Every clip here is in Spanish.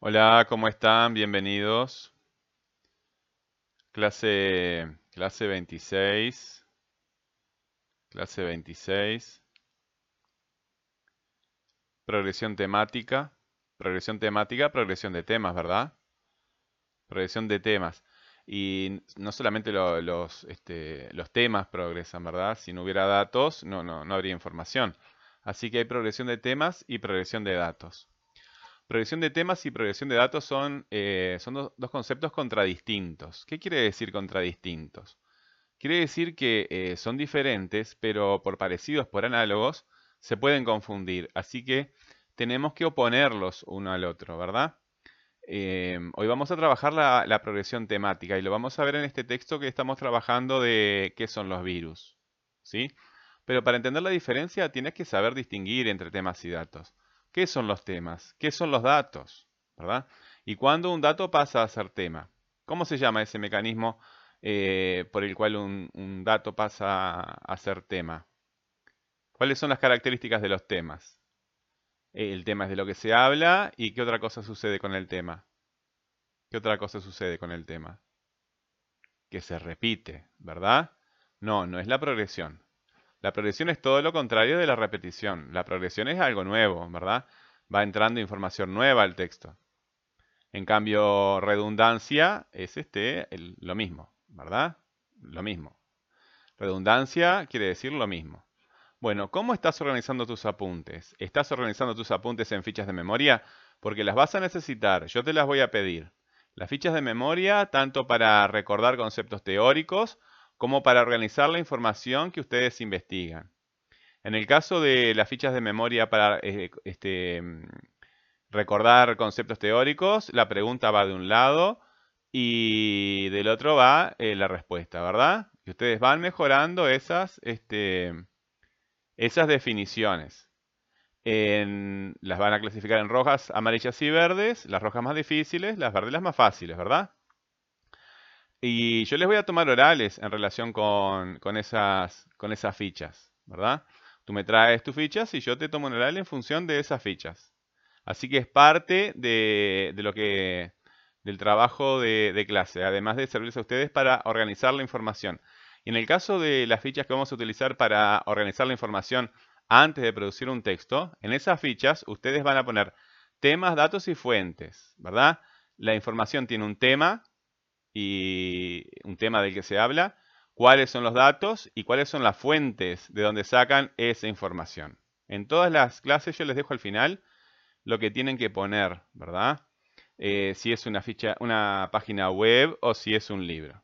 Hola, ¿cómo están? Bienvenidos. Clase, clase 26. Clase 26. Progresión temática. Progresión temática, progresión de temas, ¿verdad? Progresión de temas. Y no solamente lo- los, este, los temas progresan, ¿verdad? Si no hubiera datos, no, no, no habría información. Así que hay progresión de temas y progresión de datos. Progresión de temas y progresión de datos son, eh, son do- dos conceptos contradistintos. ¿Qué quiere decir contradistintos? Quiere decir que eh, son diferentes, pero por parecidos, por análogos, se pueden confundir. Así que tenemos que oponerlos uno al otro, ¿verdad? Eh, hoy vamos a trabajar la, la progresión temática y lo vamos a ver en este texto que estamos trabajando de qué son los virus, ¿sí? Pero para entender la diferencia tienes que saber distinguir entre temas y datos. ¿Qué son los temas? ¿Qué son los datos? ¿Verdad? ¿Y cuándo un dato pasa a ser tema? ¿Cómo se llama ese mecanismo eh, por el cual un, un dato pasa a ser tema? ¿Cuáles son las características de los temas? El tema es de lo que se habla y qué otra cosa sucede con el tema. ¿Qué otra cosa sucede con el tema? Que se repite, ¿verdad? No, no es la progresión. La progresión es todo lo contrario de la repetición. La progresión es algo nuevo, ¿verdad? Va entrando información nueva al texto. En cambio, redundancia es este, lo mismo, ¿verdad? Lo mismo. Redundancia quiere decir lo mismo. Bueno, ¿cómo estás organizando tus apuntes? ¿Estás organizando tus apuntes en fichas de memoria? Porque las vas a necesitar, yo te las voy a pedir. Las fichas de memoria, tanto para recordar conceptos teóricos como para organizar la información que ustedes investigan. En el caso de las fichas de memoria para eh, este, mm, recordar conceptos teóricos, la pregunta va de un lado y del otro va eh, la respuesta, ¿verdad? Y ustedes van mejorando esas, este, esas definiciones. En- las van a clasificar en rojas, amarillas y verdes, las rojas más difíciles, las verdes las más fáciles, ¿verdad? Y yo les voy a tomar orales en relación con, con esas, con esas fichas, ¿verdad? Tú me traes tus fichas y yo te tomo un oral en función de esas fichas. Así que es parte de, de lo que, del trabajo de, de clase, además de servirles a ustedes para organizar la información. Y en el caso de las fichas que vamos a utilizar para organizar la información antes de producir un texto, en esas fichas ustedes van a poner temas, datos y fuentes, ¿verdad? La información tiene un tema y un tema del que se habla, cuáles son los datos y cuáles son las fuentes de donde sacan esa información. En todas las clases yo les dejo al final lo que tienen que poner, ¿verdad? Eh, si es una ficha, una página web o si es un libro.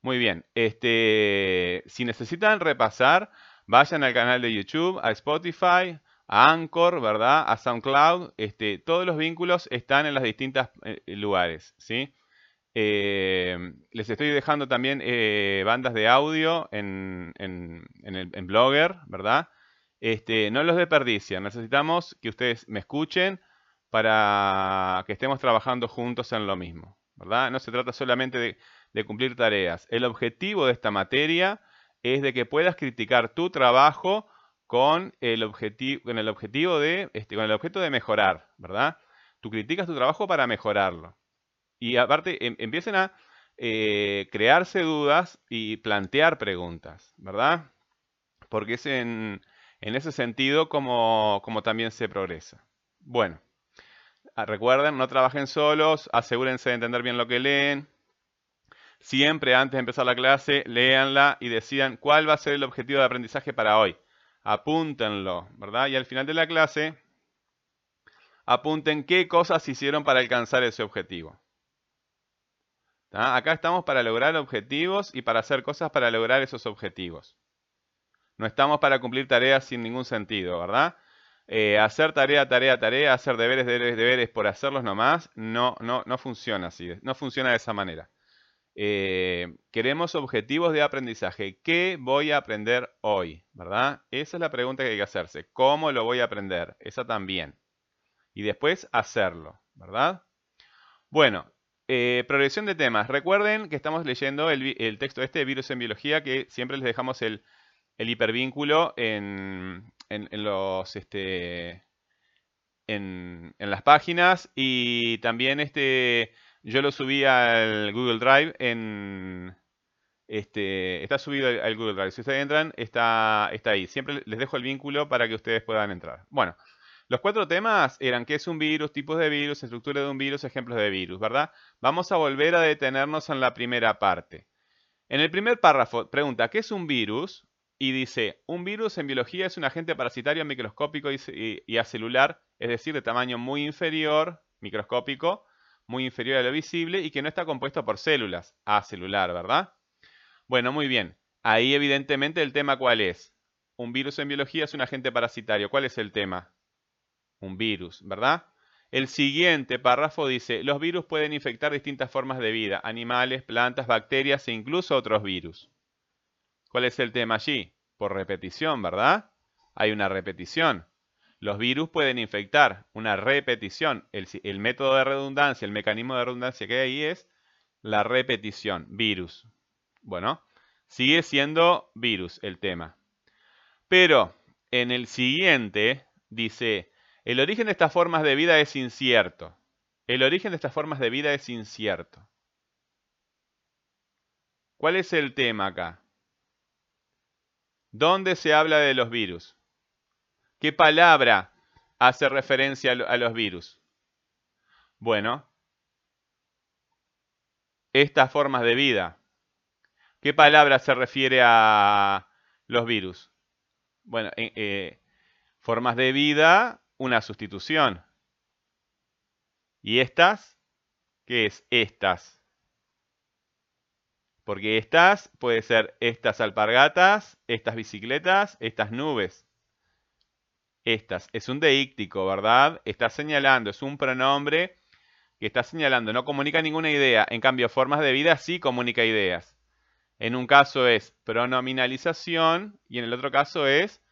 Muy bien, este, si necesitan repasar, vayan al canal de YouTube, a Spotify, a Anchor, ¿verdad? A SoundCloud, este, todos los vínculos están en los distintos lugares, ¿sí? Eh, les estoy dejando también eh, bandas de audio en, en- en Blogger, ¿verdad? Este, no los desperdicien, necesitamos que ustedes me escuchen para que estemos trabajando juntos en lo mismo, ¿verdad? No se trata solamente de, de cumplir tareas. El objetivo de esta materia es de que puedas criticar tu trabajo con el objetivo, con el objetivo de, este, con el objeto de mejorar, ¿verdad? Tú criticas tu trabajo para mejorarlo. Y aparte, em- empiecen a eh, crearse dudas y plantear preguntas, ¿verdad? Porque es en, ese sentido como, como también se progresa. Bueno, ah, recuerden, no trabajen solos, asegúrense de entender bien lo que leen. Siempre antes de empezar la clase, léanla y decidan cuál va a ser el objetivo de aprendizaje para hoy. Apúntenlo, ¿verdad? Y al final de la clase, apunten qué cosas hicieron para alcanzar ese objetivo. Acá estamos para lograr objetivos y para hacer cosas para lograr esos objetivos. No estamos para cumplir tareas sin ningún sentido, ¿verdad? Eh, hacer tarea, tarea, tarea, hacer deberes, deberes, deberes por hacerlos nomás, no, no, no funciona así, no funciona de esa manera. Eh, queremos objetivos de aprendizaje. ¿Qué voy a aprender hoy? ¿Verdad? Esa es la pregunta que hay que hacerse. ¿Cómo lo voy a aprender? Esa también. Y después hacerlo, ¿verdad? Bueno, eh, progresión de temas. Recuerden que estamos leyendo el, texto este de virus en biología, que siempre les dejamos el, hipervínculo en, en- en los, este, en, las páginas y también este, yo lo subí al Google Drive. Este, está subido al, Google Drive. Si ustedes entran, está, está ahí. Siempre les dejo el vínculo para que ustedes puedan entrar. Bueno, los cuatro temas eran qué es un virus, tipos de virus, estructura de un virus, ejemplos de virus, ¿verdad? Vamos a volver a detenernos en la primera parte. En el primer párrafo pregunta, ¿qué es un virus? Y dice, un virus en biología es un agente parasitario microscópico y, acelular, es decir, de tamaño muy inferior, microscópico, muy inferior a lo visible y que no está compuesto por células, acelular, ¿verdad? Bueno, muy bien. Ahí evidentemente el tema cuál es. Un virus en biología es un agente parasitario. ¿Cuál es el tema? Un virus, ¿verdad? El siguiente párrafo dice, los virus pueden infectar distintas formas de vida, animales, plantas, bacterias e incluso otros virus. ¿Cuál es el tema allí? Por repetición, ¿verdad? Hay una repetición. Los virus pueden infectar, una repetición. El, método de redundancia, el mecanismo de redundancia que hay ahí es la repetición, virus. Bueno, sigue siendo virus el tema. Pero en el siguiente dice, el origen de estas formas de vida es incierto. El origen de estas formas de vida es incierto. ¿Cuál es el tema acá? ¿Dónde se habla de los virus? ¿Qué palabra hace referencia a los virus? Bueno, estas formas de vida. ¿Qué palabra se refiere a los virus? Bueno, eh, formas de vida una sustitución. ¿Y estas? ¿Qué es estas? Porque estas puede ser estas alpargatas, estas bicicletas, estas nubes. Estas. Es un deíctico, ¿verdad? Está señalando, es un pronombre que está señalando, no comunica ninguna idea. En cambio, formas de vida sí comunica ideas. En un caso es pronominalización y en el otro caso es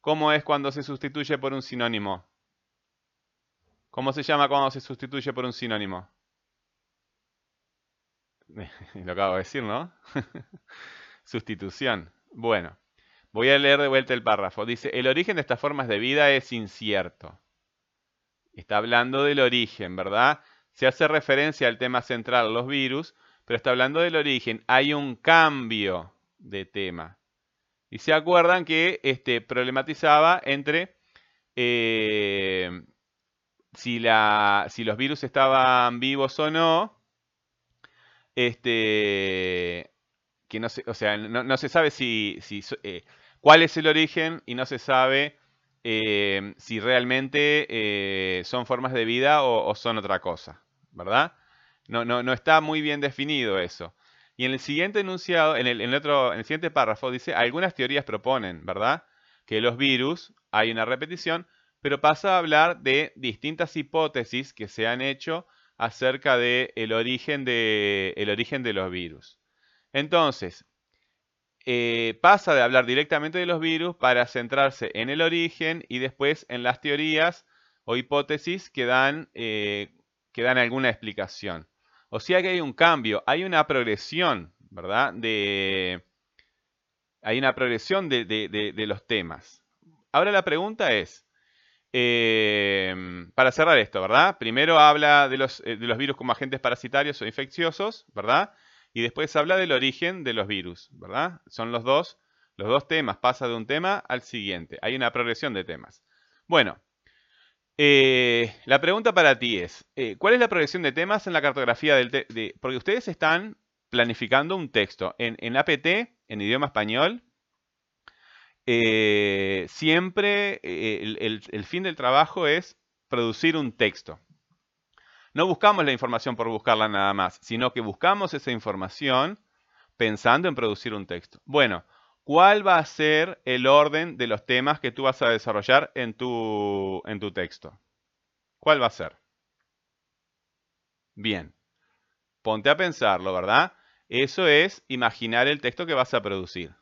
cómo es cuando se sustituye por un sinónimo. ¿Cómo se llama cuando se sustituye por un sinónimo? Lo acabo de decir, ¿no? Sustitución. Bueno, voy a leer de vuelta el párrafo. Dice, el origen de estas formas de vida es incierto. Está hablando del origen, ¿verdad? Se hace referencia al tema central, los virus, pero está hablando del origen. Hay un cambio de tema. Y se acuerdan que este, problematizaba entre eh, si, la, si los virus estaban vivos o no, este, que no se, o sea, no, se sabe si, si eh, cuál es el origen y no se sabe eh, si realmente eh, son formas de vida o, son otra cosa, ¿verdad? No, no, no está muy bien definido eso. Y en el siguiente enunciado, en el, en otro, en el siguiente párrafo, dice, algunas teorías proponen, ¿verdad? Que los virus, hay una repetición, pero pasa a hablar de distintas hipótesis que se han hecho acerca del el origen, de, origen de los virus. Entonces, eh, pasa de hablar directamente de los virus para centrarse en el origen y después en las teorías o hipótesis que dan, eh, alguna explicación. O sea que hay un cambio, hay una progresión, ¿verdad? Hay una progresión de los temas. Ahora la pregunta es, Em, para cerrar esto, ¿verdad? Primero habla de los, eh, de los, virus como agentes parasitarios o infecciosos, ¿verdad? Y después habla del origen de los virus, ¿verdad? Son los dos, los dos temas, pasa de un tema al siguiente. Hay una progresión de temas. Bueno, eh, la pregunta para ti es, eh, ¿cuál es la progresión de temas en la cartografía del de, Porque ustedes están planificando un texto en, en APT, en idioma español, eh, siempre eh, el, fin del trabajo es producir un texto. No buscamos la información por buscarla nada más, sino que buscamos esa información pensando en producir un texto. Bueno, ¿cuál va a ser el orden de los temas que tú vas a desarrollar en tu, en tu texto? ¿Cuál va a ser? Bien, ponte a pensarlo, ¿verdad? Eso es imaginar el texto que vas a producir.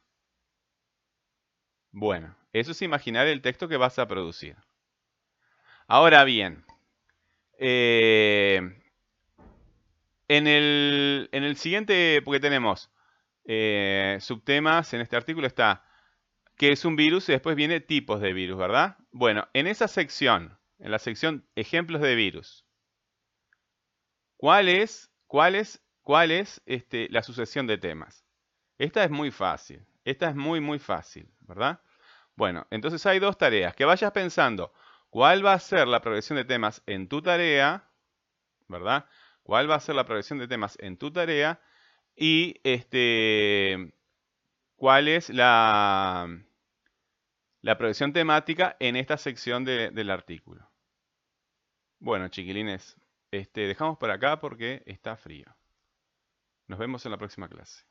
Bueno, eso es imaginar el texto que vas a producir. Ahora bien, eh, en, el, siguiente, porque tenemos eh, subtemas, en este artículo está que es un virus y después viene tipos de virus, ¿verdad? Bueno, en esa sección, en la sección ejemplos de virus. ¿Cuál es, cuál es, cuál es este, la sucesión de temas? Esta es muy fácil. Esta es muy, muy fácil, ¿verdad? Bueno, entonces hay dos tareas. Que vayas pensando cuál va a ser la progresión de temas en tu tarea, ¿verdad? ¿Cuál va a ser la progresión de temas en tu tarea? Y este, cuál es la, progresión temática en esta sección del artículo. Bueno, chiquilines, este, dejamos por acá porque está frío. Nos vemos en la próxima clase.